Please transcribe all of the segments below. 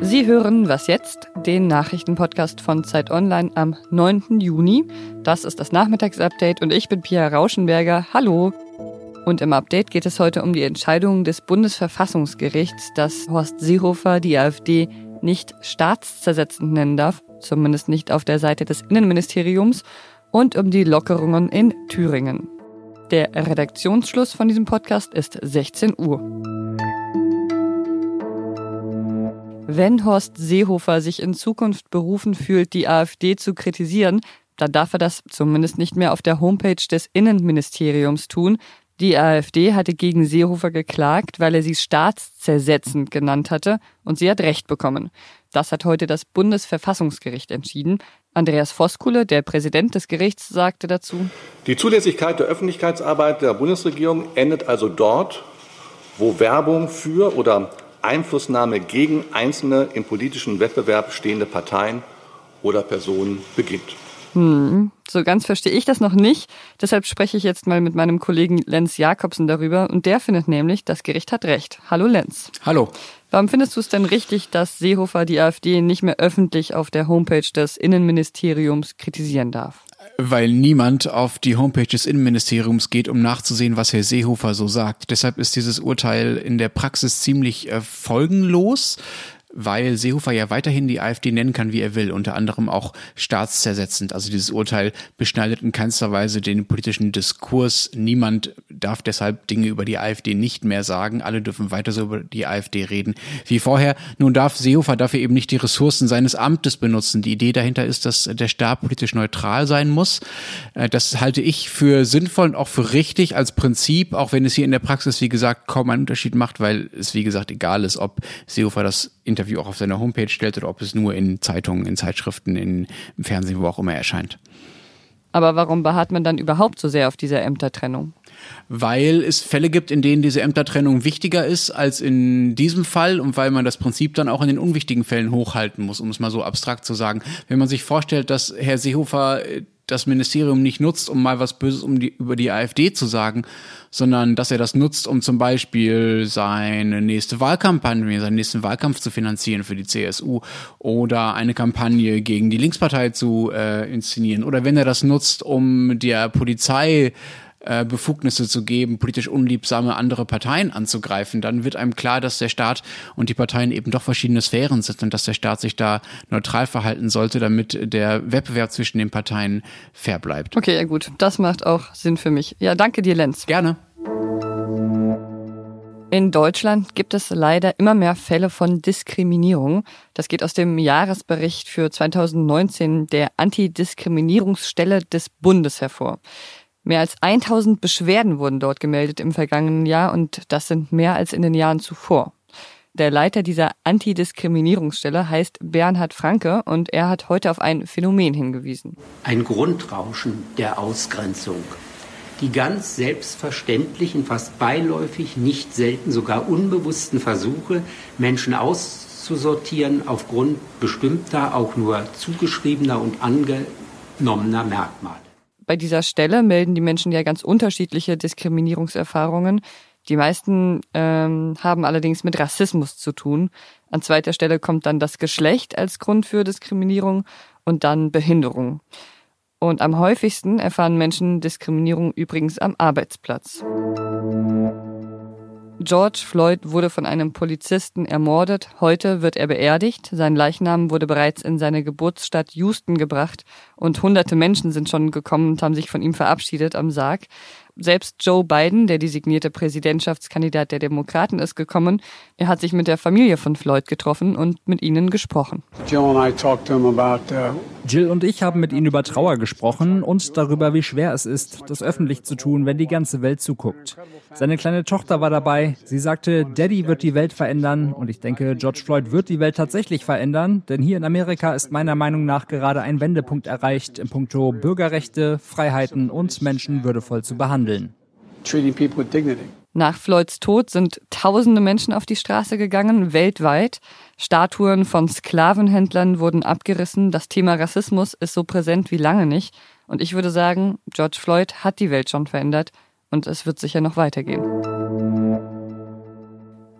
Sie hören Was jetzt? Den Nachrichtenpodcast von Zeit Online am 9. Juni. Das ist das Nachmittagsupdate und ich bin Pia Rauschenberger. Hallo. Und im Update geht es heute um die Entscheidung des Bundesverfassungsgerichts, dass Horst Seehofer die AfD nicht staatszersetzend nennen darf, zumindest nicht auf der Seite des Innenministeriums, und um die Lockerungen in Thüringen. Der Redaktionsschluss von diesem Podcast ist 16 Uhr. Wenn Horst Seehofer sich in Zukunft berufen fühlt, die AfD zu kritisieren, dann darf er das zumindest nicht mehr auf der Homepage des Innenministeriums tun. Die AfD hatte gegen Seehofer geklagt, weil er sie staatszersetzend genannt hatte und sie hat Recht bekommen. Das hat heute das Bundesverfassungsgericht entschieden. Andreas Voskuhle, der Präsident des Gerichts, sagte dazu, Die Zulässigkeit der Öffentlichkeitsarbeit der Bundesregierung endet also dort, wo Werbung für oder Einflussnahme gegen einzelne im politischen Wettbewerb stehende Parteien oder Personen beginnt. Hm, so ganz verstehe ich das noch nicht. Deshalb spreche ich jetzt mal mit meinem Kollegen Lenz Jakobsen darüber und der findet nämlich, das Gericht hat recht. Hallo Lenz. Hallo. Warum findest du es denn richtig, dass Seehofer die AfD nicht mehr öffentlich auf der Homepage des Innenministeriums kritisieren darf? Weil niemand auf die Homepage des Innenministeriums geht, um nachzusehen, was Herr Seehofer so sagt. Deshalb ist dieses Urteil in der Praxis ziemlich äh, folgenlos weil Seehofer ja weiterhin die AfD nennen kann, wie er will, unter anderem auch staatszersetzend. Also dieses Urteil beschneidet in keinster Weise den politischen Diskurs. Niemand darf deshalb Dinge über die AfD nicht mehr sagen. Alle dürfen weiter so über die AfD reden wie vorher. Nun darf Seehofer dafür eben nicht die Ressourcen seines Amtes benutzen. Die Idee dahinter ist, dass der Staat politisch neutral sein muss. Äh, das halte ich für sinnvoll und auch für richtig als Prinzip, auch wenn es hier in der Praxis, wie gesagt, kaum einen Unterschied macht, weil es, wie gesagt, egal ist, ob Seehofer das Interview auch auf seiner Homepage stellt oder ob es nur in Zeitungen, in Zeitschriften, in, im Fernsehen, wo auch immer erscheint. Aber warum beharrt man dann überhaupt so sehr auf dieser Ämtertrennung? Weil es Fälle gibt, in denen diese Ämtertrennung wichtiger ist als in diesem Fall und weil man das Prinzip dann auch in den unwichtigen Fällen hochhalten muss, um es mal so abstrakt zu sagen. Wenn man sich vorstellt, dass Herr Seehofer äh, das Ministerium nicht nutzt, um mal was Böses um die, über die AfD zu sagen, sondern dass er das nutzt, um zum Beispiel seine nächste Wahlkampagne, seinen nächsten Wahlkampf zu finanzieren für die CSU oder eine Kampagne gegen die Linkspartei zu äh, inszenieren oder wenn er das nutzt, um der Polizei äh, Befugnisse zu geben, politisch unliebsame andere Parteien anzugreifen, dann wird einem klar, dass der Staat und die Parteien eben doch verschiedene Sphären sind und dass der Staat sich da neutral verhalten sollte, damit der Wettbewerb zwischen den Parteien fair bleibt. Okay, ja gut, das macht auch Sinn für mich. Ja, danke dir, Lenz. Gerne. In Deutschland gibt es leider immer mehr Fälle von Diskriminierung. Das geht aus dem Jahresbericht für 2019 der Antidiskriminierungsstelle des Bundes hervor. Mehr als 1000 Beschwerden wurden dort gemeldet im vergangenen Jahr und das sind mehr als in den Jahren zuvor. Der Leiter dieser Antidiskriminierungsstelle heißt Bernhard Franke und er hat heute auf ein Phänomen hingewiesen. Ein Grundrauschen der Ausgrenzung. Die ganz selbstverständlichen, fast beiläufig, nicht selten sogar unbewussten Versuche, Menschen auszusortieren aufgrund bestimmter, auch nur zugeschriebener und angenommener Merkmale. Bei dieser Stelle melden die Menschen ja ganz unterschiedliche Diskriminierungserfahrungen. Die meisten ähm, haben allerdings mit Rassismus zu tun. An zweiter Stelle kommt dann das Geschlecht als Grund für Diskriminierung und dann Behinderung. Und am häufigsten erfahren Menschen Diskriminierung übrigens am Arbeitsplatz. George Floyd wurde von einem Polizisten ermordet. Heute wird er beerdigt. Sein Leichnam wurde bereits in seine Geburtsstadt Houston gebracht und hunderte Menschen sind schon gekommen und haben sich von ihm verabschiedet am Sarg. Selbst Joe Biden, der designierte Präsidentschaftskandidat der Demokraten, ist gekommen. Er hat sich mit der Familie von Floyd getroffen und mit ihnen gesprochen. Uh, Jill und ich haben mit ihnen über Trauer gesprochen und darüber, wie schwer es ist, das öffentlich zu tun, wenn die ganze Welt zuguckt. Seine kleine Tochter war dabei. Sie sagte, Daddy wird die Welt verändern. Und ich denke, George Floyd wird die Welt tatsächlich verändern. Denn hier in Amerika ist meiner Meinung nach gerade ein Wendepunkt erreicht im Punkto Bürgerrechte, Freiheiten und Menschen würdevoll zu behandeln behandeln. Nach Floyds Tod sind tausende Menschen auf die Straße gegangen, weltweit. Statuen von Sklavenhändlern wurden abgerissen. Das Thema Rassismus ist so präsent wie lange nicht. Und ich würde sagen, George Floyd hat die Welt schon verändert und es wird sicher noch weitergehen.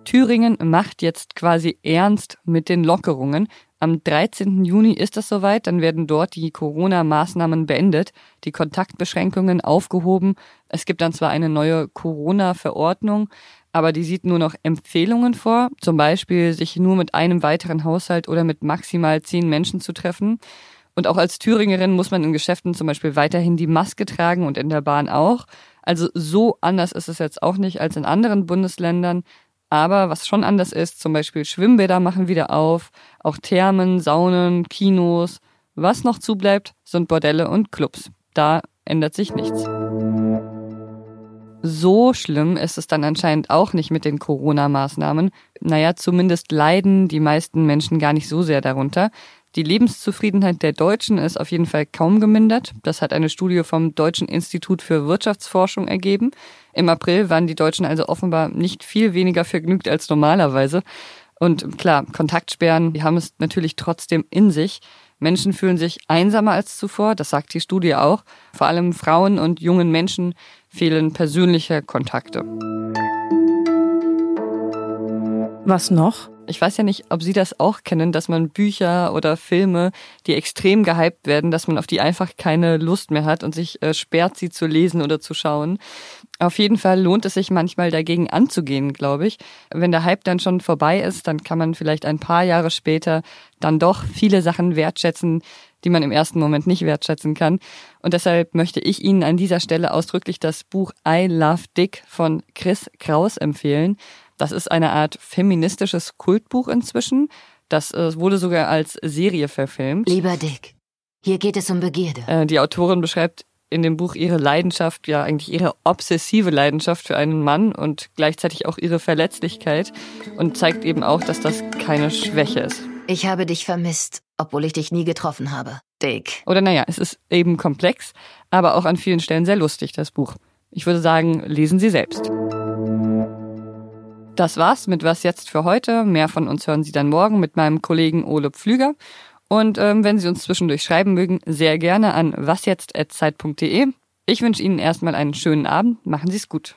Thüringen macht jetzt quasi ernst mit den Lockerungen. Am 13. Juni ist es soweit, dann werden dort die Corona-Maßnahmen beendet, die Kontaktbeschränkungen aufgehoben. Es gibt dann zwar eine neue Corona-Verordnung, aber die sieht nur noch Empfehlungen vor, zum Beispiel sich nur mit einem weiteren Haushalt oder mit maximal zehn Menschen zu treffen. Und auch als Thüringerin muss man in Geschäften zum Beispiel weiterhin die Maske tragen und in der Bahn auch. Also so anders ist es jetzt auch nicht als in anderen Bundesländern. Aber was schon anders ist, zum Beispiel Schwimmbäder machen wieder auf, auch Thermen, Saunen, Kinos. Was noch zubleibt, sind Bordelle und Clubs. Da ändert sich nichts. So schlimm ist es dann anscheinend auch nicht mit den Corona-Maßnahmen. Naja, zumindest leiden die meisten Menschen gar nicht so sehr darunter. Die Lebenszufriedenheit der Deutschen ist auf jeden Fall kaum gemindert. Das hat eine Studie vom Deutschen Institut für Wirtschaftsforschung ergeben. Im April waren die Deutschen also offenbar nicht viel weniger vergnügt als normalerweise. Und klar, Kontaktsperren, die haben es natürlich trotzdem in sich. Menschen fühlen sich einsamer als zuvor, das sagt die Studie auch. Vor allem Frauen und jungen Menschen fehlen persönliche Kontakte. Was noch? Ich weiß ja nicht, ob Sie das auch kennen, dass man Bücher oder Filme, die extrem gehypt werden, dass man auf die einfach keine Lust mehr hat und sich äh, sperrt, sie zu lesen oder zu schauen. Auf jeden Fall lohnt es sich manchmal dagegen anzugehen, glaube ich. Wenn der Hype dann schon vorbei ist, dann kann man vielleicht ein paar Jahre später dann doch viele Sachen wertschätzen, die man im ersten Moment nicht wertschätzen kann. Und deshalb möchte ich Ihnen an dieser Stelle ausdrücklich das Buch I Love Dick von Chris Kraus empfehlen. Das ist eine Art feministisches Kultbuch inzwischen. Das äh, wurde sogar als Serie verfilmt. Lieber Dick, hier geht es um Begierde. Äh, die Autorin beschreibt in dem Buch ihre Leidenschaft, ja eigentlich ihre obsessive Leidenschaft für einen Mann und gleichzeitig auch ihre Verletzlichkeit und zeigt eben auch, dass das keine Schwäche ist. Ich habe dich vermisst, obwohl ich dich nie getroffen habe. Dick. Oder naja, es ist eben komplex, aber auch an vielen Stellen sehr lustig, das Buch. Ich würde sagen, lesen Sie selbst. Das war's mit Was jetzt für heute. Mehr von uns hören Sie dann morgen mit meinem Kollegen Ole Pflüger. Und ähm, wenn Sie uns zwischendurch schreiben mögen, sehr gerne an wasjetzt.zeit.de. Ich wünsche Ihnen erstmal einen schönen Abend. Machen Sie es gut.